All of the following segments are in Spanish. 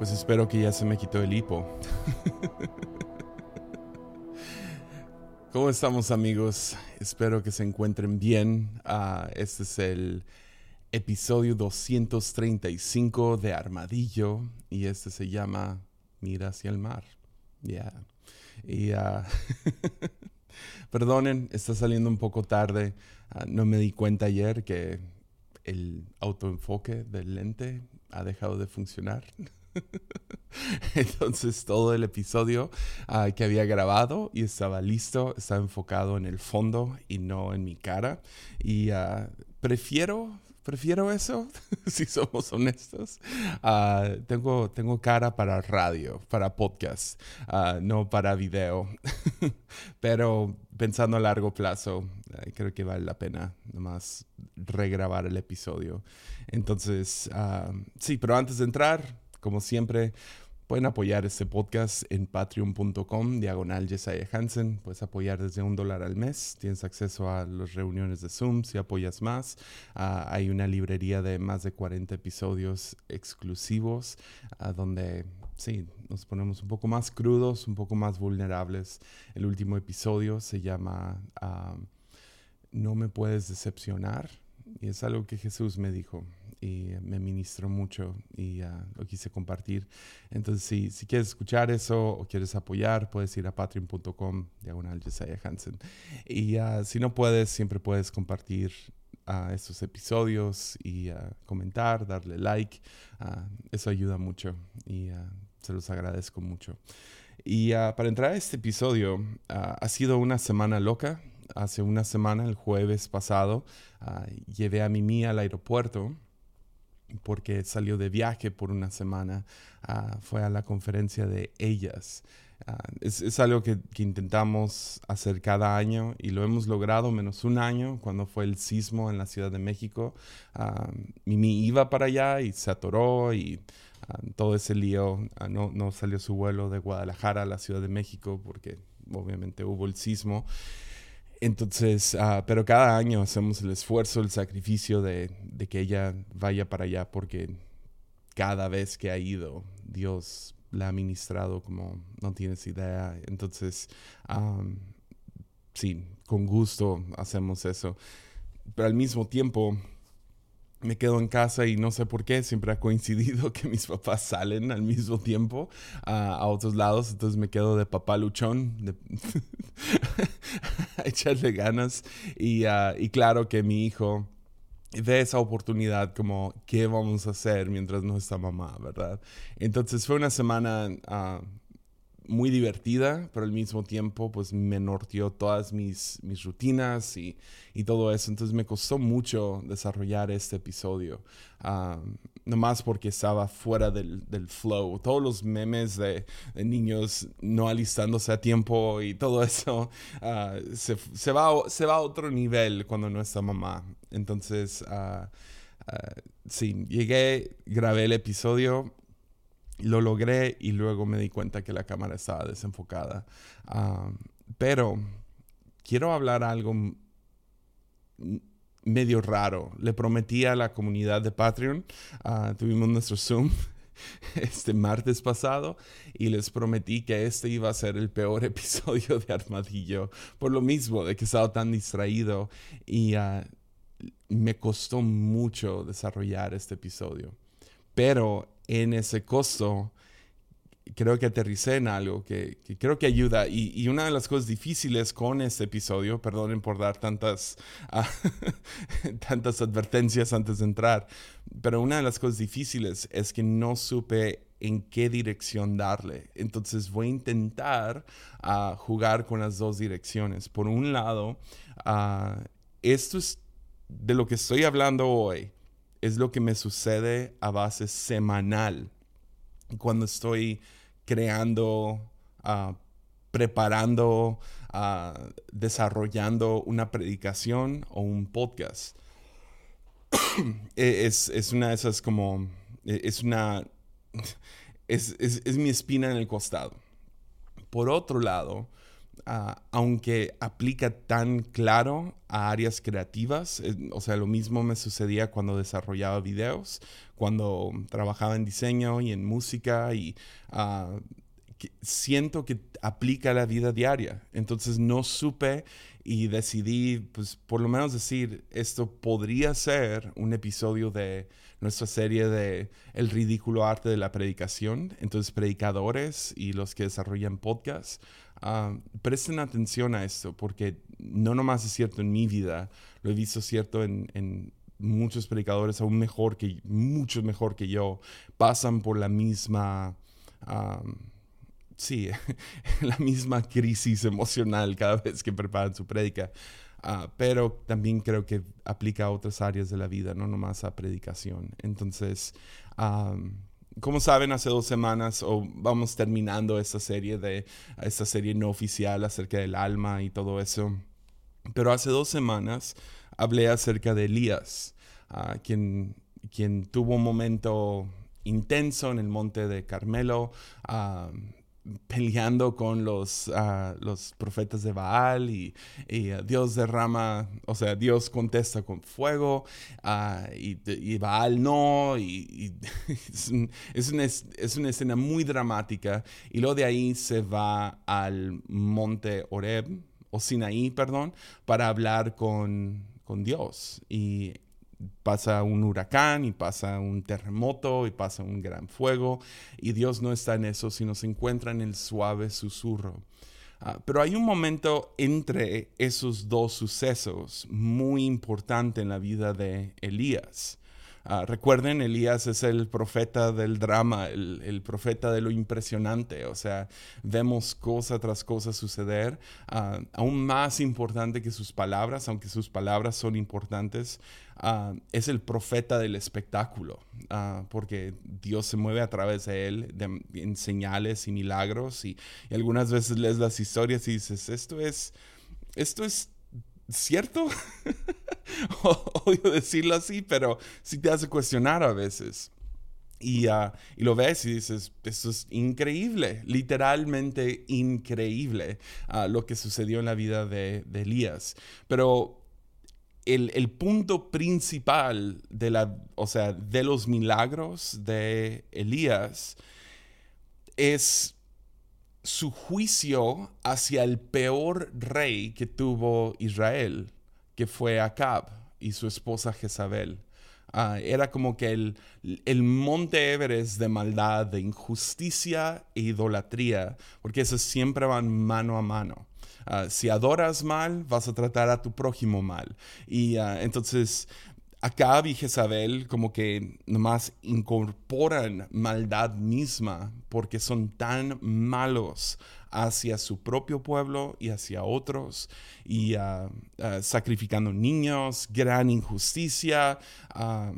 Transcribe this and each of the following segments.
Pues espero que ya se me quitó el hipo. ¿Cómo estamos amigos? Espero que se encuentren bien. Ah, este es el episodio 235 de Armadillo y este se llama Mira hacia el mar. Ya. Y uh, perdonen, está saliendo un poco tarde. Ah, no me di cuenta ayer que el autoenfoque del lente ha dejado de funcionar. Entonces todo el episodio ah, que había grabado y estaba listo, estaba enfocado en el fondo y no en mi cara. Y uh, prefiero, prefiero eso, si somos honestos. Uh, tengo, tengo cara para radio, para podcast, no para video. Pero pensando a largo plazo, creo que vale la pena nomás regrabar el episodio. Entonces, sí, pero antes de entrar como siempre, pueden apoyar este podcast en patreon.com, diagonal Jesiah Hansen. Puedes apoyar desde un dólar al mes. Tienes acceso a las reuniones de Zoom si apoyas más. Ah, hay una librería de más de 40 episodios exclusivos uh, donde sí, nos ponemos un poco más crudos, un poco más vulnerables. El último episodio se llama ah, No me puedes decepcionar. Y es algo que Jesús me dijo y me ministró mucho y lo quise compartir. Entonces, si, si quieres escuchar eso o quieres apoyar, puedes ir a patreon.com, diagonal Jesiah Hansen. Y si no puedes, siempre puedes compartir a estos episodios y comentar, darle like. eso ayuda mucho y se los agradezco mucho. Y para entrar a este episodio, ha sido una semana loca. Hace una semana, el jueves pasado, llevé a Mimi al aeropuerto porque salió de viaje por una semana, ah, fue a la conferencia de ellas. Ah, es, algo que, intentamos hacer cada año y lo hemos logrado menos un año cuando fue el sismo en la Ciudad de México. Uh, Mimi iba para allá y se atoró y todo ese lío, no, no salió su vuelo de Guadalajara a la Ciudad de México porque obviamente hubo el sismo. Entonces, uh, pero cada año hacemos el esfuerzo, el sacrificio de, que ella vaya para allá porque cada vez que ha ido, Dios la ha ministrado como no tienes idea. Entonces, sí, con gusto hacemos eso. Pero al mismo tiempo, me quedo en casa y no sé por qué, siempre ha coincidido que mis papás salen al mismo tiempo a otros lados, entonces me quedo de papá luchón, echarle ganas y, uh, y, claro que mi hijo ve esa oportunidad como qué vamos a hacer mientras no está mamá, ¿verdad? Entonces fue una semana uh, muy divertida, pero al mismo tiempo pues me norteó todas mis, mis rutinas y, y todo eso. Entonces me costó mucho desarrollar este episodio, um, nomás porque estaba fuera del, del, flow. Todos los memes de, niños no alistándose a tiempo y todo eso uh, se, se, va, se va a otro nivel cuando no está mamá. Entonces... Uh, sí, llegué, grabé el episodio lo logré y luego me di cuenta que la cámara estaba desenfocada. Ah, pero quiero hablar algo medio raro. Le prometí a la comunidad de Patreon, uh, tuvimos nuestro Zoom este martes pasado y les prometí que este iba a ser el peor episodio de Armadillo por lo mismo de que estaba tan distraído y uh, me costó mucho desarrollar este episodio. Pero en ese costo, creo que aterricé en algo que, creo que ayuda. Y, una de las cosas difíciles con este episodio, perdonen por dar tantas, ah, tantas advertencias antes de entrar, pero una de las cosas difíciles es que no supe en qué dirección darle. Entonces voy a intentar uh, jugar con las dos direcciones. Por un lado, uh, esto es de lo que estoy hablando hoy es lo que me sucede a base semanal cuando estoy creando, uh, preparando, uh, desarrollando una predicación o un podcast. E, es, es, una de esas como, e, es una, es, es, mi espina en el costado. Por otro lado, aunque aplica tan claro a áreas creativas, eh, o sea, lo mismo me sucedía cuando desarrollaba videos, cuando trabajaba en diseño y en música y ah, siento que aplica a la vida diaria. Entonces no supe y decidí, pues por lo menos decir, esto podría ser un episodio de nuestra serie de El ridículo arte de la predicación. Entonces, predicadores y los que desarrollan podcasts, ah, presten atención a esto, porque no nomás es cierto en mi vida, lo he visto cierto en, muchos predicadores, aún mejor que, mucho mejor que yo, pasan por la misma... Ah, sí, la misma crisis emocional cada vez que preparan su prédica. Ah, pero también creo que aplica a otras áreas de la vida, no nomás a predicación. Entonces, como saben, hace dos semanas o vamos terminando esta serie de esta serie no oficial acerca del alma y todo eso. Pero hace dos semanas hablé acerca de Elías, ah, quien, quien tuvo un momento intenso en el monte de Carmelo peleando con los, ah, los profetas de Baal y, ah, Dios derrama, o sea, Dios contesta con fuego ah, y, Baal no, y, es, una, es, una, escena muy dramática y luego de ahí se va al monte Oreb, o Sinaí, perdón, para hablar con, con Dios. Y pasa un huracán y pasa un terremoto y pasa un gran fuego y Dios no está en eso, sino se encuentra en el suave susurro. Ah, pero hay un momento entre esos dos sucesos muy importante en la vida de Elías. Ah, recuerden, Elías es el profeta del drama, el, profeta de lo impresionante, o sea, vemos cosa tras cosa suceder, ah, aún más importante que sus palabras, aunque sus palabras son importantes, ah, es el profeta del espectáculo, porque Dios se mueve a través de él en señales y milagros, y, y algunas veces lees las historias y dices, esto es, esto es cierto. Odio decirlo así, pero sí te hace cuestionar a veces. Y, ah, y, lo ves y dices, esto es increíble, literalmente increíble uh, lo que sucedió en la vida de, de Elías. Pero el, el, punto principal de, la, o sea, de los milagros de Elías es su juicio hacia el peor rey que tuvo Israel, que fue Acab y su esposa Jezabel. Ah, era como que el, el, monte Everest de maldad, de injusticia e idolatría, porque esos siempre van mano a mano. Ah, si adoras mal, vas a tratar a tu prójimo mal. Y ah, entonces Acab y como que nomás incorporan maldad misma porque son tan malos hacia su propio pueblo y hacia otros y ah, sacrificando niños, gran injusticia, ah,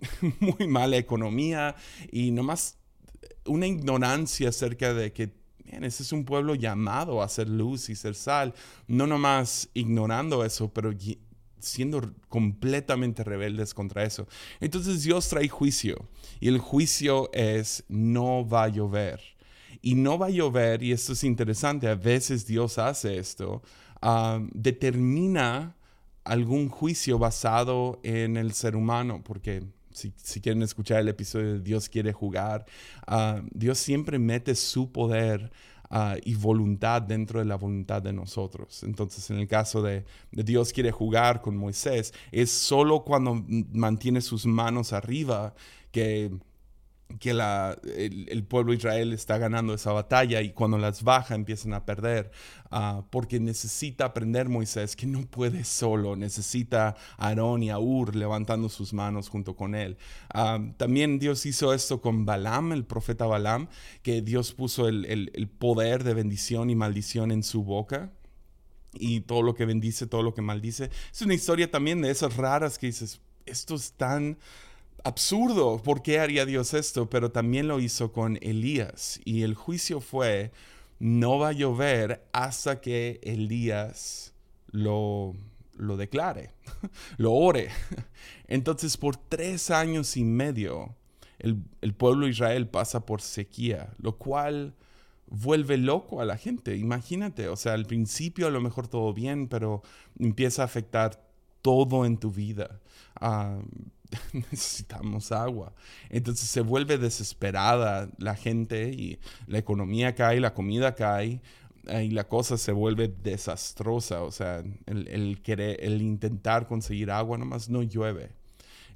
muy mala economía y nomás una ignorancia acerca de que ese es un pueblo llamado a ser luz y ser sal, no nomás ignorando eso, pero siendo completamente rebeldes contra eso. Entonces Dios trae juicio y el juicio es no va a llover. Y no va a llover, y esto es interesante, a veces Dios hace esto, determina algún juicio basado en el ser humano, porque si, quieren escuchar el episodio de Dios quiere jugar, ah, Dios siempre mete su poder Ah, y voluntad dentro de la voluntad de nosotros. Entonces, en el caso de, Dios quiere jugar con Moisés, es solo cuando mantiene sus manos arriba que que la, el, pueblo de Israel está ganando esa batalla y cuando las baja empiezan a perder, ah, porque necesita aprender Moisés que no puede solo, necesita a Aarón y a Ur levantando sus manos junto con él. Ah, también Dios hizo esto con Balaam, el profeta Balaam, que Dios puso el, el poder de bendición y maldición en su boca y todo lo que bendice, todo lo que maldice. Es una historia también de esas raras que dices, esto es tan absurdo, ¿por qué haría Dios esto? Pero también lo hizo con Elías. Y el juicio fue, no va a llover hasta que Elías lo, lo declare, lo ore. Entonces por tres años y medio el, el pueblo de Israel pasa por sequía, lo cual vuelve loco a la gente. Imagínate, o sea, al principio a lo mejor todo bien, pero empieza a afectar todo en tu vida. Ah, necesitamos agua. Entonces se vuelve desesperada la gente y la economía cae, la comida cae y la cosa se vuelve desastrosa. O sea, el, querer, el intentar conseguir agua nomás no llueve.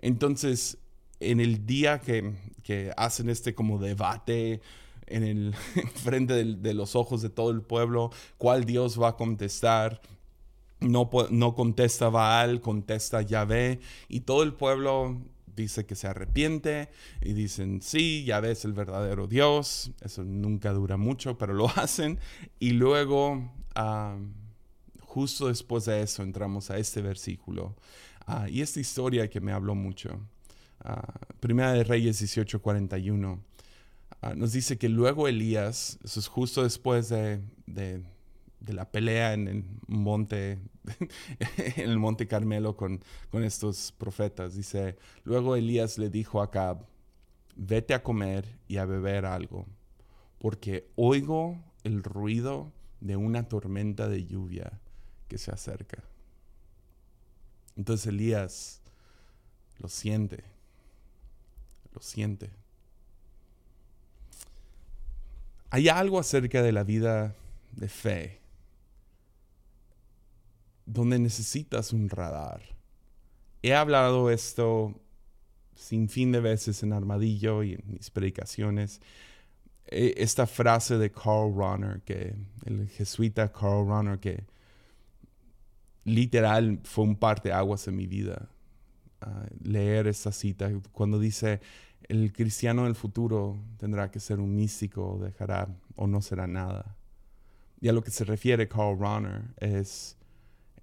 Entonces, en el día que, que hacen este como debate en el frente de, de, los ojos de todo el pueblo, cuál Dios va a contestar, no, no contesta Baal, contesta Yahvé, y todo el pueblo dice que se arrepiente y dicen, sí, Yahvé es el verdadero Dios, eso nunca dura mucho, pero lo hacen, y luego, justo después de eso, entramos a este versículo, ah, y esta historia que me habló mucho, ah, Primera de Reyes 18:41, ah, nos dice que luego Elías, eso es justo después de de la pelea en el monte, en el monte Carmelo con, con estos profetas. Dice, luego Elías le dijo a Acab, vete a comer y a beber algo, porque oigo el ruido de una tormenta de lluvia que se acerca. Entonces Elías lo siente, lo siente. Hay algo acerca de la vida de fe donde necesitas un radar. He hablado esto sin fin de veces en Armadillo y en mis predicaciones. E, esta frase de Carl Runner, que el jesuita Carl Runner, que literal fue un parte de aguas en mi vida. leer esta cita cuando dice el cristiano del futuro tendrá que ser un místico, dejará o no será nada. Y a lo que se refiere Carl Runner es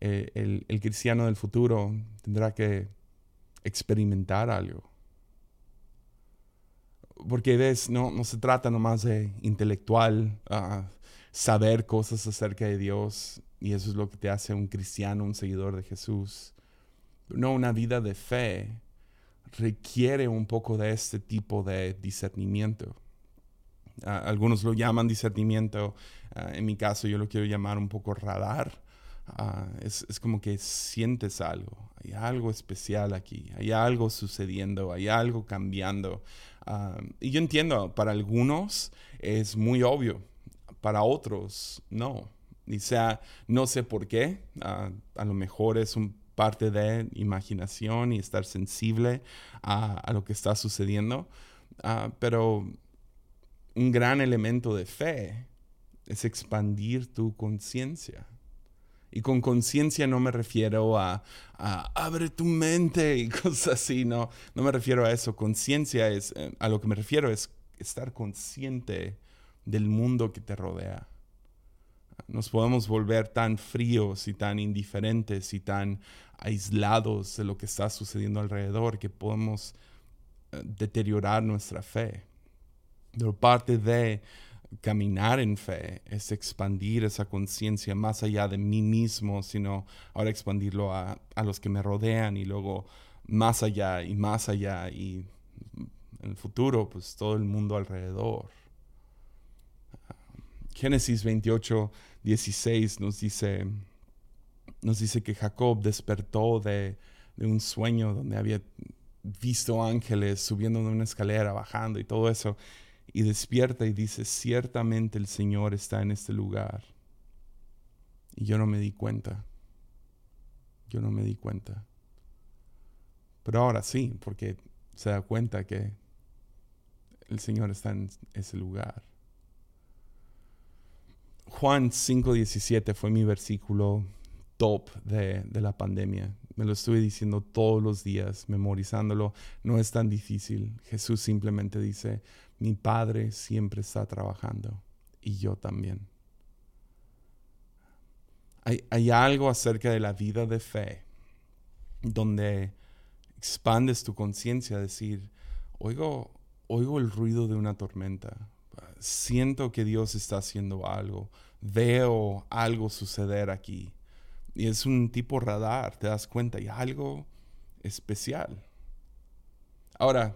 eh, el, cristiano del futuro tendrá que experimentar algo. Porque ves, no, no se trata nomás de intelectual, ah, saber cosas acerca de Dios, y eso es lo que te hace un cristiano, un seguidor de Jesús. No, una vida de fe requiere un poco de este tipo de discernimiento. Ah, algunos lo llaman discernimiento, ah, en mi caso yo lo quiero llamar un poco radar, Ah, es, como que sientes algo, hay algo especial aquí, hay algo sucediendo, hay algo cambiando. Ah, y yo entiendo, para algunos es muy obvio, para otros no. Y sea, no sé por qué, ah, a lo mejor es un parte de imaginación y estar sensible a lo que está sucediendo, pero un gran elemento de fe es expandir tu conciencia. Y con conciencia no me refiero a, abre tu mente y cosas así, no, no me refiero a eso. Conciencia es, eh, a lo que me refiero es estar consciente del mundo que te rodea. Nos podemos volver tan fríos y tan indiferentes y tan aislados de lo que está sucediendo alrededor que podemos eh, deteriorar nuestra fe. Pero parte de caminar en fe es expandir esa conciencia más allá de mí mismo, sino ahora expandirlo a, los que me rodean y luego más allá y más allá y en el futuro, pues todo el mundo alrededor. Génesis 28, 16 nos dice, nos dice que Jacob despertó de, de un sueño donde había visto ángeles subiendo de una escalera, bajando y todo eso y despierta y dice, ciertamente el Señor está en este lugar. Y yo no me di cuenta. Yo no me di cuenta. Pero ahora sí, porque se da cuenta que el Señor está en ese lugar. Juan 5:17 fue mi versículo top de, de, la pandemia. Me lo estuve diciendo todos los días, memorizándolo. No es tan difícil. Jesús simplemente dice, mi Padre siempre está trabajando y yo también. Hay, algo acerca de la vida de fe donde expandes tu conciencia, decir, oigo, oigo el ruido de una tormenta, siento que Dios está haciendo algo, veo algo suceder aquí. Y es un tipo radar, te das cuenta, hay algo especial. Ahora,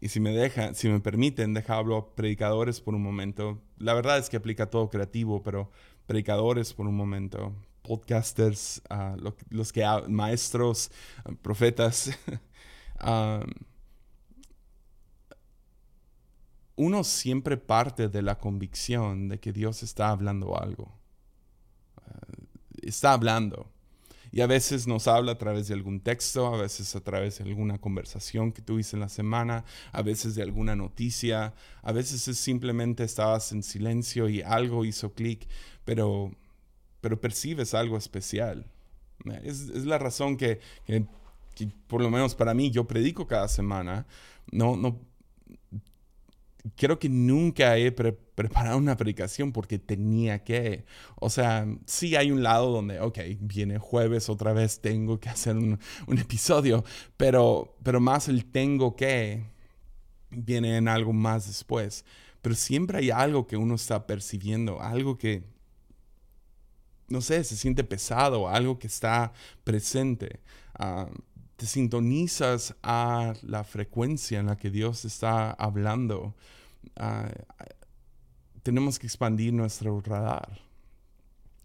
y si me dejan, si me permiten, deja hablo predicadores por un momento. La verdad es que aplica todo creativo, pero predicadores por un momento, podcasters, ah, los que maestros, ah, profetas. Ah, uno siempre parte de la convicción de que Dios está hablando algo. está hablando. Y a veces nos habla a través de algún texto, a veces a través de alguna conversación que tuviste en la semana, a veces de alguna noticia, a veces es simplemente estabas en silencio y algo hizo clic, pero, pero percibes algo especial. Es, la razón que, por lo menos para mí, yo predico cada semana. No, no, creo que nunca he preparado una predicación porque tenía que. O sea, sí hay un lado donde, ok, viene jueves otra vez, tengo que hacer un, episodio, pero, pero más el tengo que viene en algo más después. Pero siempre hay algo que uno está percibiendo, algo que, no sé, se siente pesado, algo que está presente. Ah, te sintonizas a la frecuencia en la que Dios está hablando Ah, tenemos que expandir nuestro radar.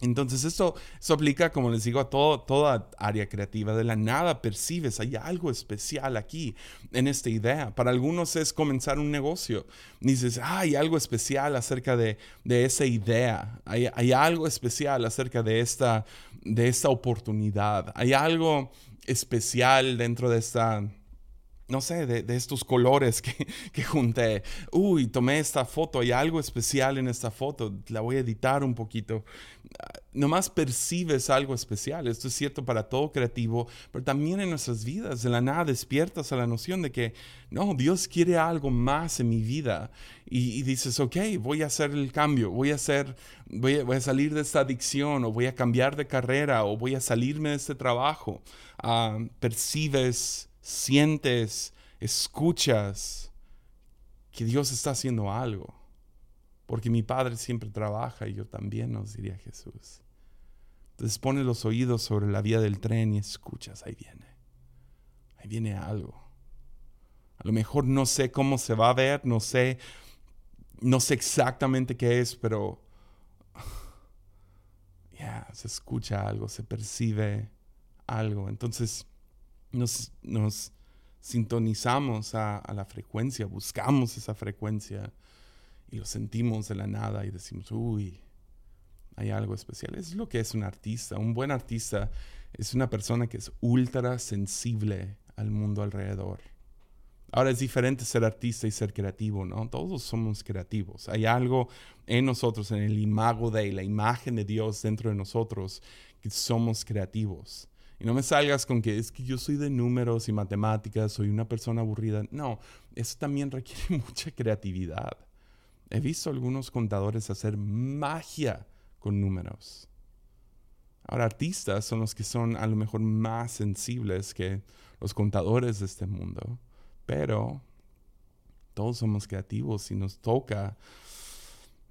Entonces, esto, aplica, como les digo, a todo, toda área creativa. De la nada percibes, hay algo especial aquí en esta idea. Para algunos es comenzar un negocio. Dices, ah, hay algo especial acerca de, esa idea. Hay, hay, algo especial acerca de esta, de esta oportunidad. Hay algo especial dentro de esta no sé, de, estos colores que, que, junté. Uy, tomé esta foto, hay algo especial en esta foto, la voy a editar un poquito. Ah, nomás percibes algo especial. Esto es cierto para todo creativo, pero también en nuestras vidas. De la nada despiertas a la noción de que, no, Dios quiere algo más en mi vida. Y, dices, ok, voy a hacer el cambio, voy a, hacer, voy a, salir de esta adicción, o voy a cambiar de carrera, o voy a salirme de este trabajo. Ah, percibes sientes, escuchas que Dios está haciendo algo. Porque mi Padre siempre trabaja y yo también, nos diría Jesús. Entonces pones los oídos sobre la vía del tren y escuchas, ahí viene. Ahí viene algo. A lo mejor no sé cómo se va a ver, no sé, no sé exactamente qué es, pero ya, se escucha algo, se percibe algo. Entonces, nos, nos sintonizamos a, la frecuencia, buscamos esa frecuencia y lo sentimos de la nada y decimos, uy, hay algo especial. Es lo que es un artista. Un buen artista es una persona que es ultra sensible al mundo alrededor. Ahora es diferente ser artista y ser creativo, ¿no? Todos somos creativos. Hay algo en nosotros, en el imago de la imagen de Dios dentro de nosotros, que somos creativos. Y no me salgas con que es que yo soy de números y matemáticas, soy una persona aburrida. No, eso también requiere mucha creatividad. He visto algunos contadores hacer magia con números. Ahora, artistas son los que son a lo mejor más sensibles que los contadores de este mundo, pero todos somos creativos y nos toca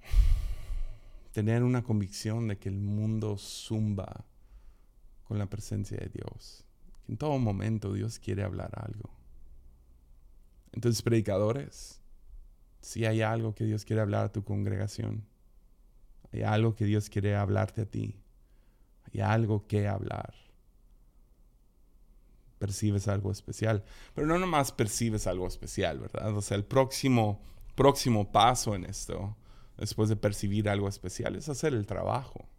tener una convicción de que el mundo zumba con la presencia de Dios. En todo momento Dios quiere hablar algo. Entonces, predicadores, si hay algo que Dios quiere hablar a tu congregación, hay algo que Dios quiere hablarte a ti, hay algo que hablar. Percibes algo especial, pero no nomás percibes algo especial, ¿verdad? O sea, el próximo, próximo paso en esto, después de percibir algo especial, es hacer el trabajo.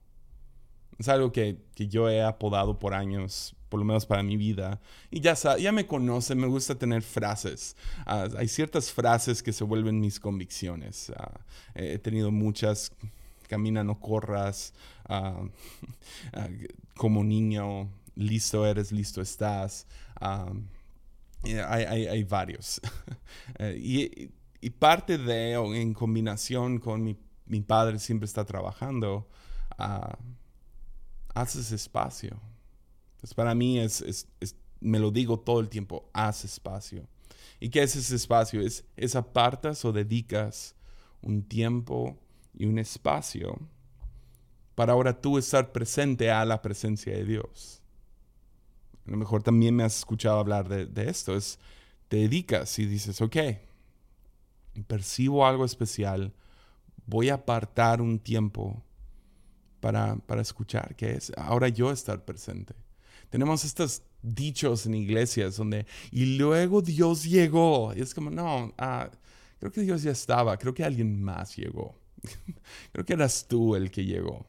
Es algo que, yo he apodado por años, por lo menos para mi vida. Y ya, ya me conocen, me gusta tener frases. Ah, hay ciertas frases que se vuelven mis convicciones. Ah, he tenido muchas, camina, no corras, ah, como niño, listo eres, listo estás. hay, varios. Eh, y, parte de, en combinación con mi, mi padre siempre está trabajando, haces espacio. Pues para mí es, me lo digo todo el tiempo, haz espacio. ¿Y qué es ese espacio? Es, es apartas o dedicas un tiempo y un espacio para ahora tú estar presente a la presencia de Dios. A lo mejor también me has escuchado hablar de, de esto. Es, te dedicas y dices, ok, percibo algo especial, voy a apartar un tiempo para, para escuchar, que es ahora yo estar presente. Tenemos estos dichos en iglesias donde, y luego Dios llegó. Y es como, no, ah, creo que Dios ya estaba, creo que alguien más llegó. creo que eras tú el que llegó.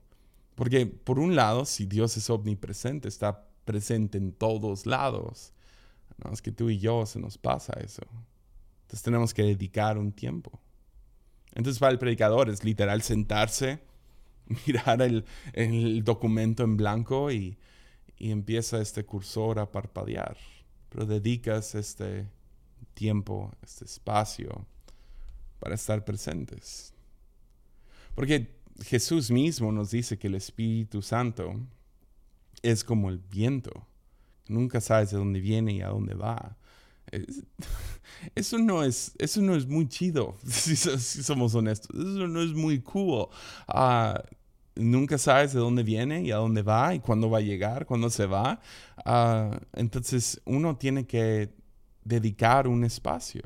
Porque por un lado, si Dios es omnipresente, está presente en todos lados. No, es que tú y yo se nos pasa eso. Entonces tenemos que dedicar un tiempo. Entonces para el predicador es literal sentarse, mirar el, documento en blanco y, y, empieza este cursor a parpadear. Pero dedicas este tiempo, este espacio para estar presentes. Porque Jesús mismo nos dice que el Espíritu Santo es como el viento. Nunca sabes de dónde viene y a dónde va. Eso no es, eso no es muy chido, si, somos honestos. Eso no es muy cool. Ah, nunca sabes de dónde viene y a dónde va y cuándo va a llegar, cuándo se va. Ah, entonces uno tiene que dedicar un espacio.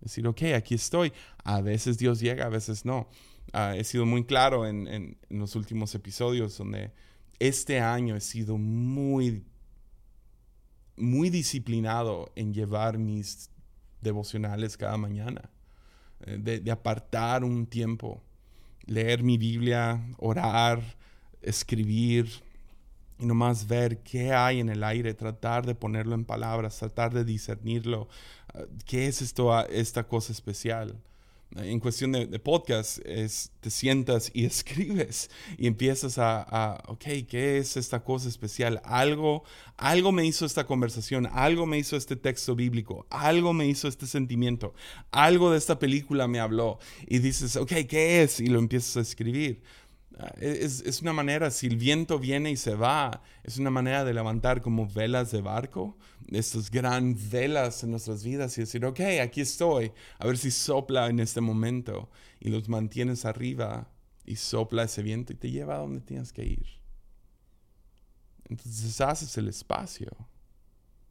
Decir, ok, aquí estoy. A veces Dios llega, a veces no. Ah, he sido muy claro en, en, los últimos episodios donde este año he sido muy, muy disciplinado en llevar mis devocionales cada mañana, eh, de, apartar un tiempo, leer mi Biblia, orar, escribir, y nomás ver qué hay en el aire, tratar de ponerlo en palabras, tratar de discernirlo. Ah, ¿Qué es esto, esta cosa especial? En cuestión de, podcast es te sientas y escribes y empiezas a, a, ok, ¿qué es esta cosa especial? Algo, algo me hizo esta conversación, algo me hizo este texto bíblico, algo me hizo este sentimiento, algo de esta película me habló y dices, ok, ¿qué es? Y lo empiezas a escribir. Ah, es, es, una manera, si el viento viene y se va, es una manera de levantar como velas de barco, estas gran velas en nuestras vidas y decir, ok, aquí estoy, a ver si sopla en este momento y los mantienes arriba y sopla ese viento y te lleva a donde tienes que ir. Entonces haces el espacio,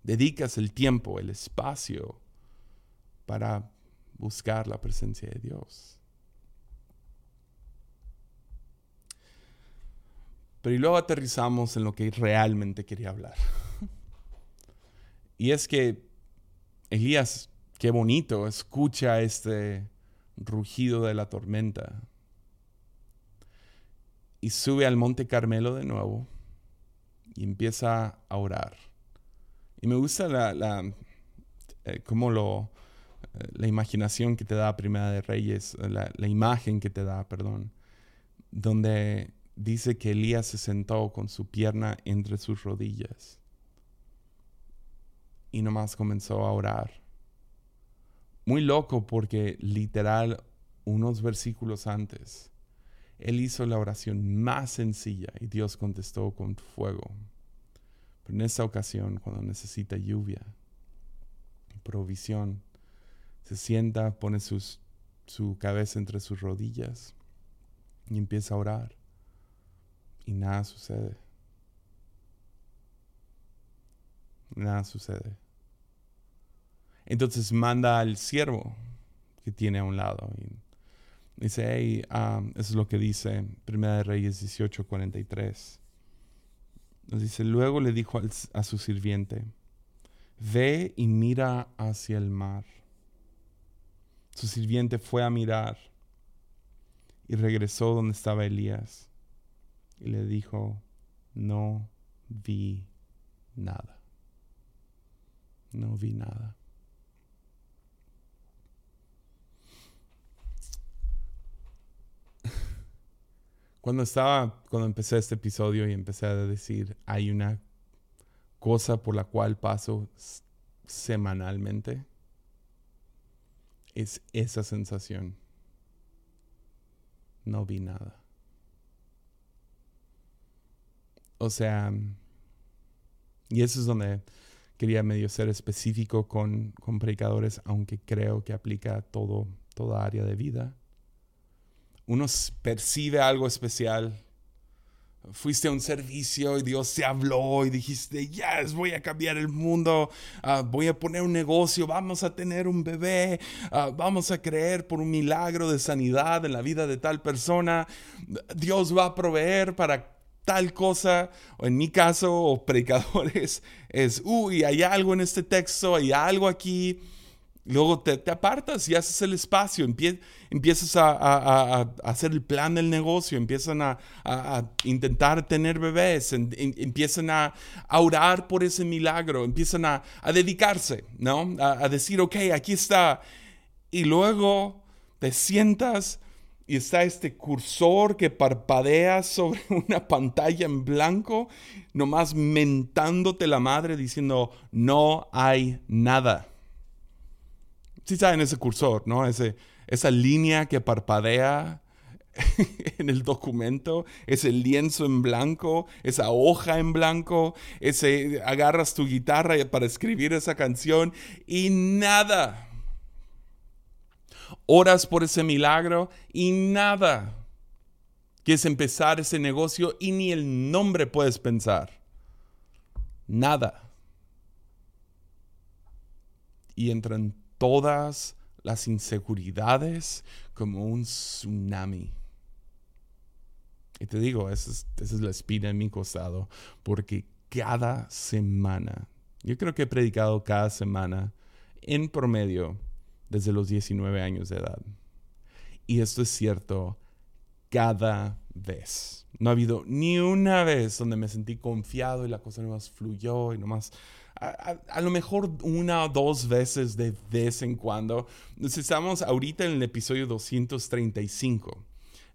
dedicas el tiempo, el espacio para buscar la presencia de Dios. Pero y luego aterrizamos en lo que realmente quería hablar. Y es que Elías, qué bonito, escucha este rugido de la tormenta. Y sube al monte Carmelo de nuevo y empieza a orar. Y me gusta la, la eh, lo, eh, la imaginación que te da Primera de Reyes, la, la imagen que te da, perdón, donde dice que Elías se sentó con su pierna entre sus rodillas y nomás comenzó a orar. Muy loco porque literal unos versículos antes, él hizo la oración más sencilla y Dios contestó con fuego. Pero en esta ocasión, cuando necesita lluvia, provisión, se sienta, pone sus, su cabeza entre sus rodillas y empieza a orar y nada sucede. Nada sucede. Entonces manda al siervo que tiene a un lado. Y dice, um, es lo que dice Primera de Reyes 18:43. Nos dice, luego le dijo a su sirviente, ve y mira hacia el mar. Su sirviente fue a mirar y regresó donde estaba Elías y le dijo, no vi nada. No vi nada. Cuando estaba, cuando empecé este episodio y empecé a decir, hay una cosa por la cual paso semanalmente, es esa sensación. No vi nada. O sea, y eso es donde quería medio ser específico con, con predicadores, aunque creo que aplica a todo, toda área de vida. Uno percibe algo especial, fuiste a un servicio y Dios te habló y dijiste, yes, voy a cambiar el mundo, ah, voy a poner un negocio, vamos a tener un bebé, ah, vamos a creer por un milagro de sanidad en la vida de tal persona, Dios va a proveer para tal cosa, o en mi caso, o predicadores, es, uy, hay algo en este texto, hay algo aquí. Luego te, apartas y haces el espacio, empiezas a, hacer el plan del negocio, empiezan a, intentar tener bebés, empiezan a, orar por ese milagro, empiezan a, dedicarse, ¿no? A, decir, ok, aquí está. Y luego te sientas y está este cursor que parpadea sobre una pantalla en blanco, nomás mentándote la madre diciendo, no hay nada. Sí saben ese cursor, ¿no? Ese, esa línea que parpadea en el documento, ese lienzo en blanco, esa hoja en blanco, ese agarras tu guitarra para escribir esa canción y nada oras por ese milagro y nada. Quieres empezar ese negocio y ni el nombre puedes pensar. Nada. Y entran todas las inseguridades como un tsunami. Y te digo, esa es, esa es la espina en mi costado, porque cada semana, yo creo que he predicado cada semana en promedio desde los 19 años de edad. Y esto es cierto cada vez. No ha habido ni una vez donde me sentí confiado y la cosa nomás fluyó y nomás... A, a, lo mejor una o dos veces de vez en cuando. Estamos ahorita en el episodio 235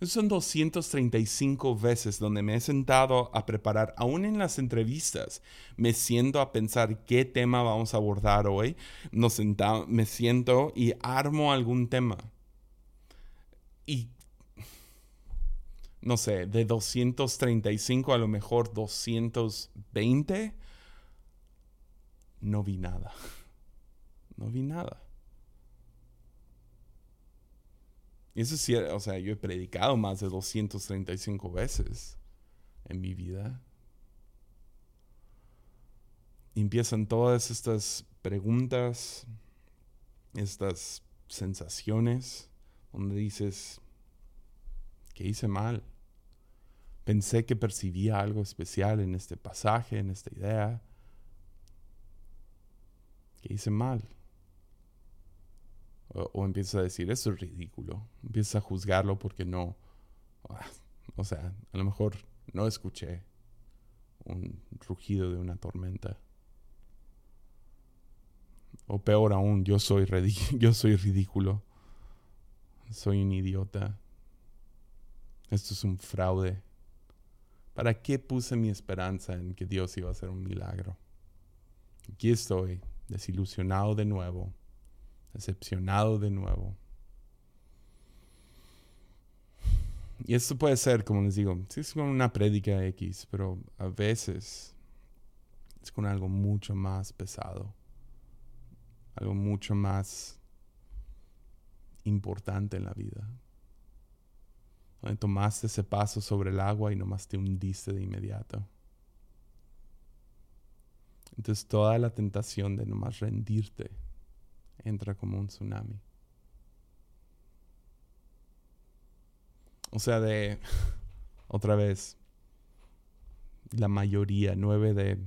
son 235 veces donde me he sentado a preparar, aún en las entrevistas, me siento a pensar qué tema vamos a abordar hoy, Nos me siento y armo algún tema. Y no sé, de 235 a lo mejor 220, no vi nada. No vi nada. Y eso sí, o sea, yo he predicado más de 235 veces en mi vida. Empiezan todas estas preguntas, estas sensaciones, donde dices, ¿qué hice mal? Pensé que percibía algo especial en este pasaje, en esta idea. ¿Qué hice mal? O, empiezas a decir, eso es ridículo. Empiezas a juzgarlo porque no. Ah, o sea, a lo mejor no escuché un rugido de una tormenta. O peor aún, yo soy, yo soy ridículo. Soy un idiota. Esto es un fraude. ¿Para qué puse mi esperanza en que Dios iba a hacer un milagro? Aquí estoy, desilusionado de nuevo decepcionado de nuevo. Y esto puede ser, como les digo, es con una prédica X, pero a veces es con algo mucho más pesado, algo mucho más importante en la vida. Donde tomaste ese paso sobre el agua y nomás te hundiste de inmediato. Entonces toda la tentación de nomás rendirte entra como un tsunami. O sea, de, otra vez, la mayoría, 9 de,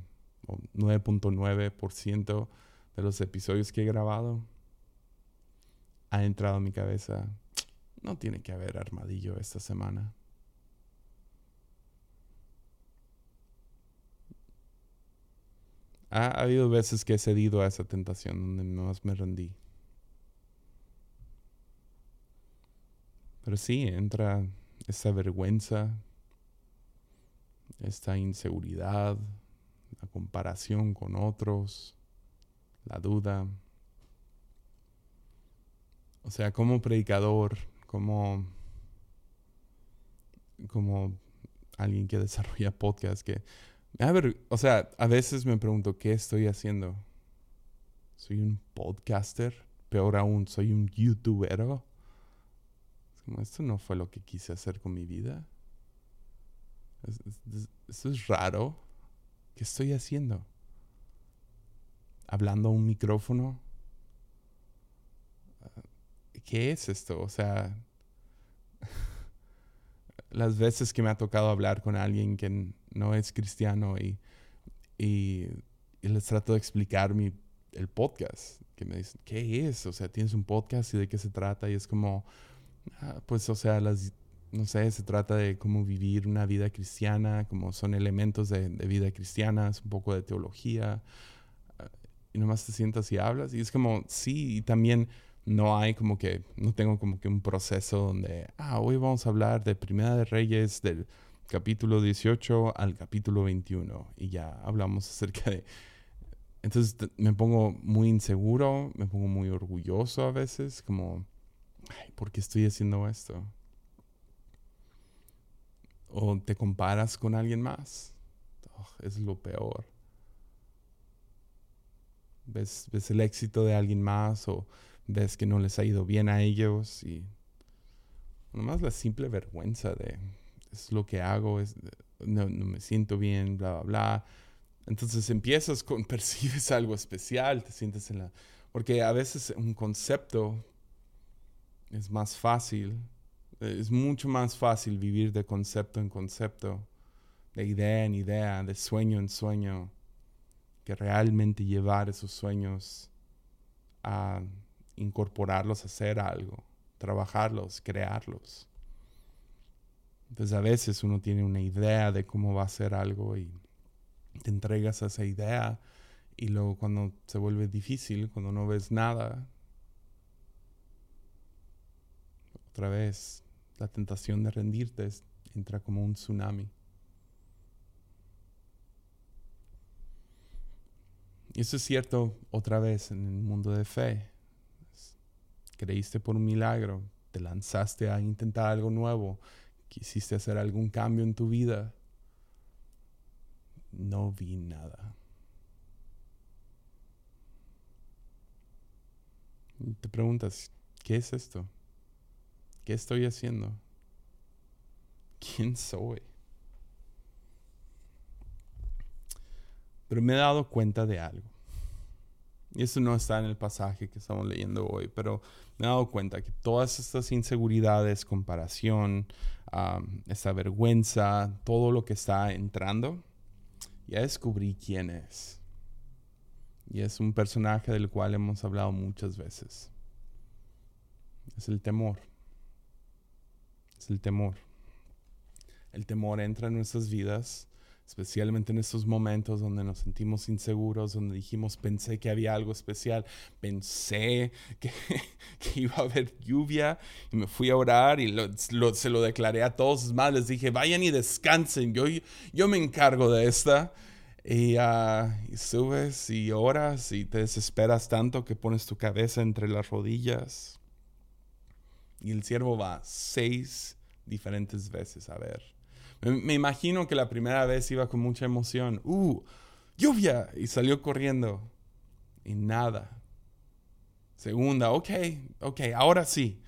9.9% de los episodios que he grabado, ha entrado en mi cabeza, no tiene que haber armadillo esta semana. Ha, habido veces que he cedido a esa tentación donde más me rendí. Pero sí, entra esa vergüenza, esta inseguridad, la comparación con otros, la duda. O sea, como predicador, como, como alguien que desarrolla podcast, que a ver, o sea, a veces me pregunto, ¿qué estoy haciendo? ¿Soy un podcaster? Peor aún, ¿soy un youtuber? como, esto no fue lo que quise hacer con mi vida. Eso es raro. ¿Qué estoy haciendo? ¿Hablando a un micrófono? ¿Qué es esto? O sea, las veces que me ha tocado hablar con alguien que no es cristiano y, y, les trato de explicar mi, el podcast, que me dicen, ¿qué es? O sea, tienes un podcast y de qué se trata y es como, ah, pues, o sea, las, no sé, se trata de cómo vivir una vida cristiana, como son elementos de, de vida cristiana, es un poco de teología, ah, y nomás te sientas y hablas, y es como, sí, y también no hay como que, no tengo como que un proceso donde, ah, hoy vamos a hablar de Primera de Reyes del capítulo 18 al capítulo 21 y ya hablamos acerca de... Entonces me pongo muy inseguro, me pongo muy orgulloso a veces, como, ay, ¿por qué estoy haciendo esto? O te comparas con alguien más. es lo peor. Ves, ves el éxito de alguien más o ves que no les ha ido bien a ellos y nomás la simple vergüenza de es lo que hago, es, no, me siento bien, bla, bla, bla. Entonces empiezas con, percibes algo especial, te sientes en la... Porque a veces un concepto es más fácil, es mucho más fácil vivir de concepto en concepto, de idea en idea, de sueño en sueño, que realmente llevar esos sueños a incorporarlos hacer algo, trabajarlos, crearlos. Entonces a veces uno tiene una idea de cómo va a ser algo y te entregas a esa idea y luego cuando se vuelve difícil, cuando no ves nada, otra vez la tentación de rendirte entra como un tsunami. Y eso es cierto otra vez en el mundo de fe creíste por un milagro, te lanzaste a intentar algo nuevo, quisiste hacer algún cambio en tu vida, no vi nada. te preguntas, ¿qué es esto? ¿Qué estoy haciendo? ¿Quién soy? Pero me he dado cuenta de algo. Y eso no está en el pasaje que estamos leyendo hoy, pero me he dado cuenta que todas estas inseguridades, comparación, esta vergüenza, todo lo que está entrando, ya descubrí quién es. Y es un personaje del cual hemos hablado muchas veces. Es el temor. Es el temor. El temor entra en nuestras vidas especialmente en estos momentos donde nos sentimos inseguros, donde dijimos, pensé que había algo especial, pensé que, iba a haber lluvia y me fui a orar y se lo declaré a todos. más, les dije, vayan y descansen, yo, yo me encargo de esta. Y, ah, y, subes y oras y te desesperas tanto que pones tu cabeza entre las rodillas. Y el siervo va seis diferentes veces a ver me, imagino que la primera vez iba con mucha emoción. ¡Uh! ¡Lluvia! Y salió corriendo. Y nada. Segunda, ok, ok, ahora sí.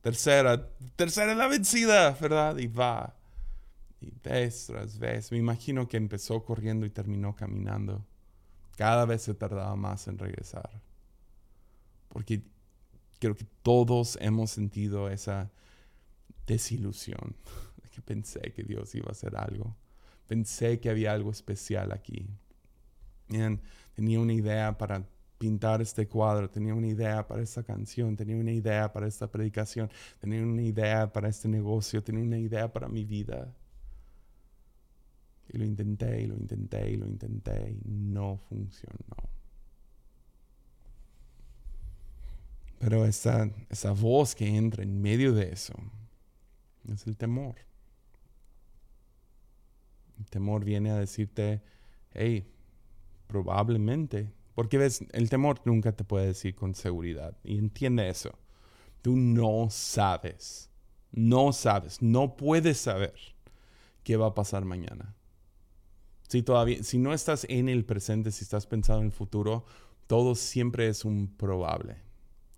Tercera, tercera es la vencida, ¿verdad? Y va. Y vez tras vez. Me imagino que empezó corriendo y terminó caminando. Cada vez se tardaba más en regresar. Porque creo que todos hemos sentido esa desilusión pensé que Dios iba a hacer algo. Pensé que había algo especial aquí. tenía una idea para pintar este cuadro, tenía una idea para esta canción, tenía una idea para esta predicación, tenía una idea para este negocio, tenía una idea para mi vida. Y lo intenté y lo intenté y lo intenté y no funcionó. Pero esa, esa voz que entra en medio de eso es el temor. El temor viene a decirte, hey, probablemente, porque ves, el temor nunca te puede decir con seguridad, y entiende eso. Tú no sabes, no sabes, no puedes saber qué va a pasar mañana. Si todavía, si no estás en el presente, si estás pensando en el futuro, todo siempre es un probable.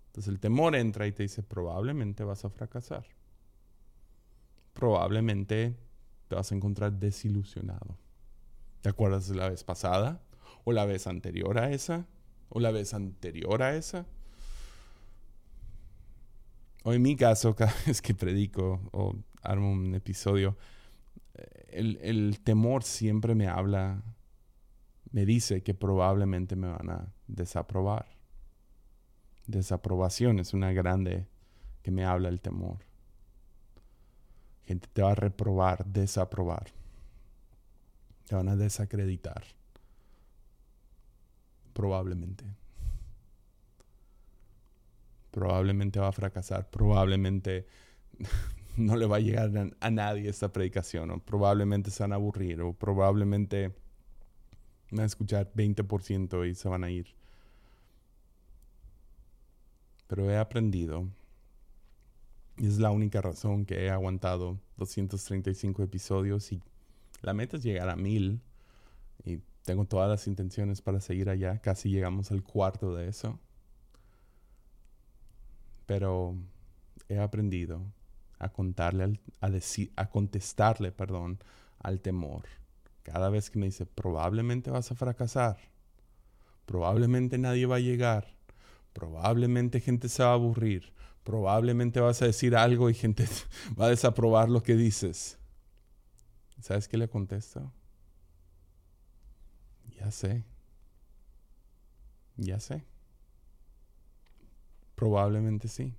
Entonces el temor entra y te dice, probablemente vas a fracasar. Probablemente te vas a encontrar desilusionado. ¿Te acuerdas de la vez pasada? ¿O la vez anterior a esa? ¿O la vez anterior a esa? O en mi caso, cada vez que predico o armo un episodio, el, el temor siempre me habla, me dice que probablemente me van a desaprobar. Desaprobación es una grande que me habla el temor. Gente te va a reprobar, desaprobar. Te van a desacreditar. Probablemente. Probablemente va a fracasar. Probablemente no le va a llegar a, nadie esta predicación. O probablemente se van a aburrir. O probablemente van a escuchar 20% y se van a ir. Pero he aprendido es la única razón que he aguantado 235 episodios y la meta es llegar a mil. Y tengo todas las intenciones para seguir allá. Casi llegamos al cuarto de eso. Pero he aprendido a contarle, a, decir, a contestarle, perdón, al temor. Cada vez que me dice, probablemente vas a fracasar. Probablemente nadie va a llegar. Probablemente gente se va a aburrir probablemente vas a decir algo y gente va a desaprobar lo que dices. ¿Sabes qué le contesto? Ya sé. Ya sé. Probablemente sí.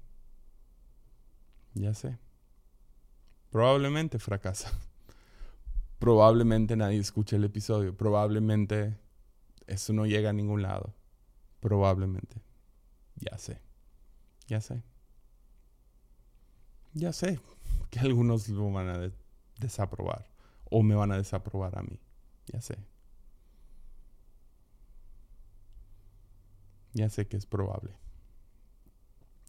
Ya sé. Probablemente fracasa. Probablemente nadie escuche el episodio. Probablemente eso no llega a ningún lado. Probablemente. Ya sé. Ya sé ya sé que algunos lo van a desaprobar o me van a desaprobar a mí. Ya sé. Ya sé que es probable.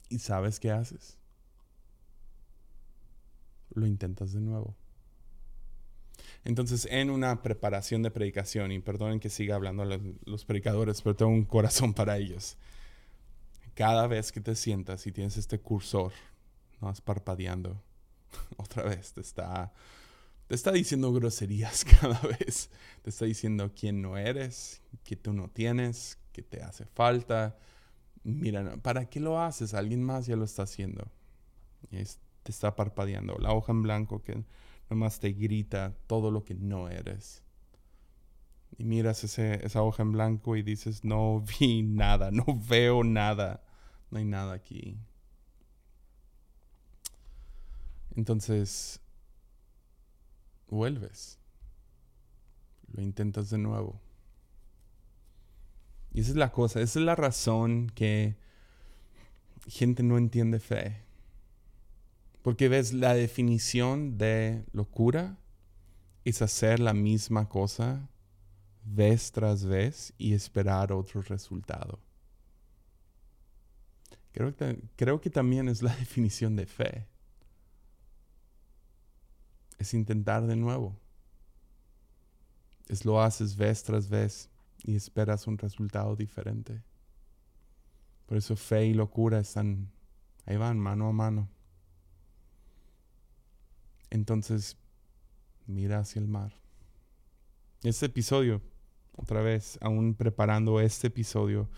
¿Y sabes qué haces? Lo intentas de nuevo. Entonces, en una preparación de predicación, y perdonen que siga hablando a los predicadores, pero tengo un corazón para ellos. Cada vez que te sientas y tienes este cursor no parpadeando. Otra vez te está, te está diciendo groserías cada vez. Te está diciendo quién no eres, que tú no tienes, que te hace falta. Mira, ¿para qué lo haces? Alguien más ya lo está haciendo. Y te está parpadeando. La hoja en blanco que nomás te grita todo lo que no eres. Y miras ese, esa hoja en blanco y dices, no vi nada, no veo nada, no hay nada aquí. Entonces, vuelves. Lo intentas de nuevo. Y esa es la cosa, esa es la razón que gente no entiende fe. Porque ves, la definición de locura es hacer la misma cosa vez tras vez y esperar otro resultado. Creo que, creo que también es la definición de fe es intentar de nuevo. Es lo haces vez tras vez y esperas un resultado diferente. Por eso fe y locura están, ahí van, mano a mano. Entonces, mira hacia el mar. Este episodio, otra vez, aún preparando este episodio,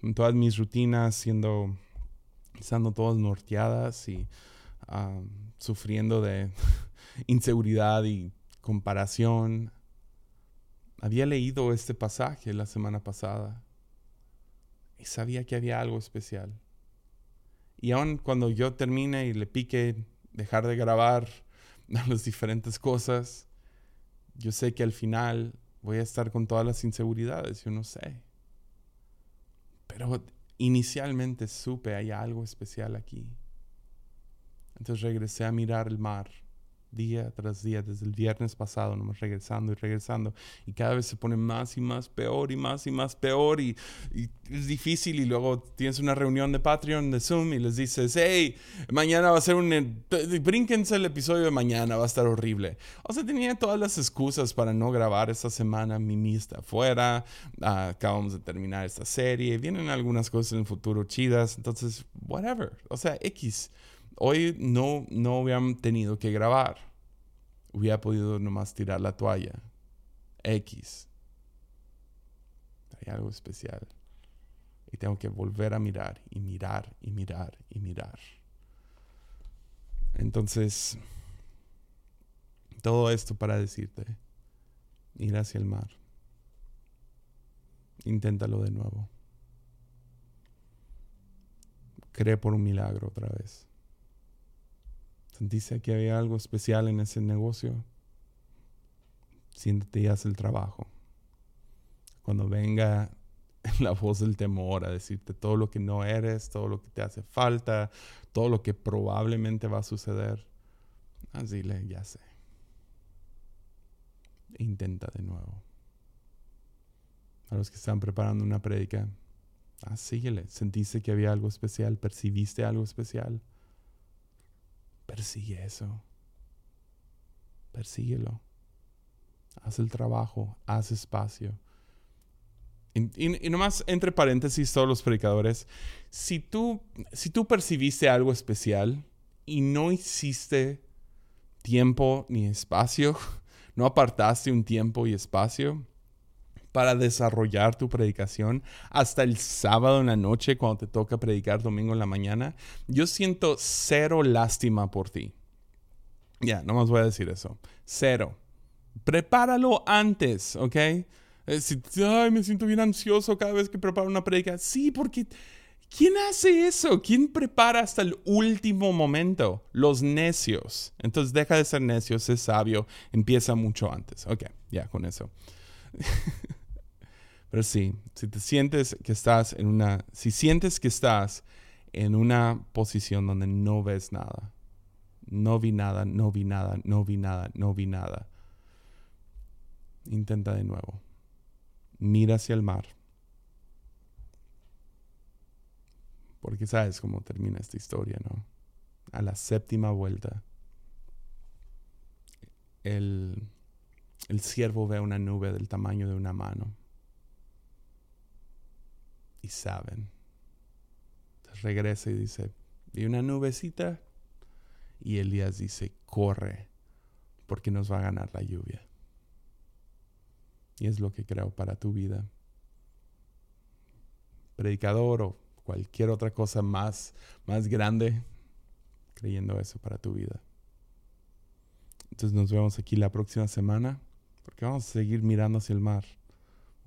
con todas mis rutinas siendo, estando todas norteadas y ah, sufriendo de inseguridad y comparación. Había leído este pasaje la semana pasada y sabía que había algo especial. Y aun cuando yo termine y le pique dejar de grabar las diferentes cosas, yo sé que al final voy a estar con todas las inseguridades, yo no sé. Pero inicialmente supe, hay algo especial aquí. Entonces regresé a mirar el mar día tras día, desde el viernes pasado, nomás regresando y regresando. Y cada vez se pone más y más peor y más y más peor y, es difícil. Y luego tienes una reunión de Patreon, de Zoom y les dices, hey, mañana va a ser un... Brínquense el episodio de mañana, va a estar horrible. O sea, tenía todas las excusas para no grabar esta semana. Mimi está afuera, acabamos de terminar esta serie, vienen algunas cosas en el futuro chidas. Entonces, whatever. O sea, X hoy no, no hubieran tenido que grabar. hubiera podido nomás tirar la toalla. X. Hay algo especial. Y tengo que volver a mirar y mirar y mirar y mirar. Entonces, todo esto para decirte, ir hacia el mar. Inténtalo de nuevo. Cree por un milagro otra vez. Sentiste que había algo especial en ese negocio. Siéntate y haz el trabajo. Cuando venga la voz del temor a decirte todo lo que no eres, todo lo que te hace falta, todo lo que probablemente va a suceder, así le, ya sé. Intenta de nuevo. A los que están preparando una prédica, ah, síguele. Sentiste que había algo especial, percibiste algo especial. Persigue eso. Persíguelo. Haz el trabajo, haz espacio. Y, nomás entre paréntesis, todos los predicadores, si tú, si tú percibiste algo especial y no hiciste tiempo ni espacio, no apartaste un tiempo y espacio para desarrollar tu predicación hasta el sábado en la noche cuando te toca predicar domingo en la mañana, yo siento cero lástima por ti. Ya, no más voy a decir eso. Cero. Prepáralo antes, ¿ok? Eh, si, ay, me siento bien ansioso cada vez que preparo una predica. Sí, porque ¿quién hace eso? ¿Quién prepara hasta el último momento? Los necios. Entonces deja de ser necio, es sabio, empieza mucho antes. Ok, ya con eso. Pero sí, si te sientes que estás en una, si sientes que estás en una posición donde no ves nada, no vi nada, no vi nada, no vi nada, no vi nada, intenta de nuevo mira hacia el mar. Porque sabes cómo termina esta historia, ¿no? A la séptima vuelta, el, el siervo ve una nube del tamaño de una mano. Y saben. Entonces regresa y dice, vi una nubecita. Y Elías dice, corre, porque nos va a ganar la lluvia. Y es lo que creo para tu vida. Predicador o cualquier otra cosa más, más grande, creyendo eso para tu vida. Entonces nos vemos aquí la próxima semana, porque vamos a seguir mirando hacia el mar,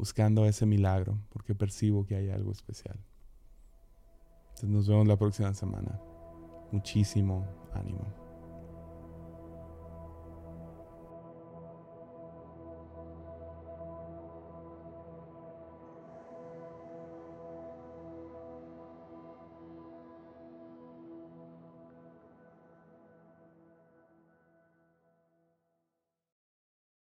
buscando ese milagro, porque percibo que hay algo especial. Entonces nos vemos la próxima semana. Muchísimo ánimo.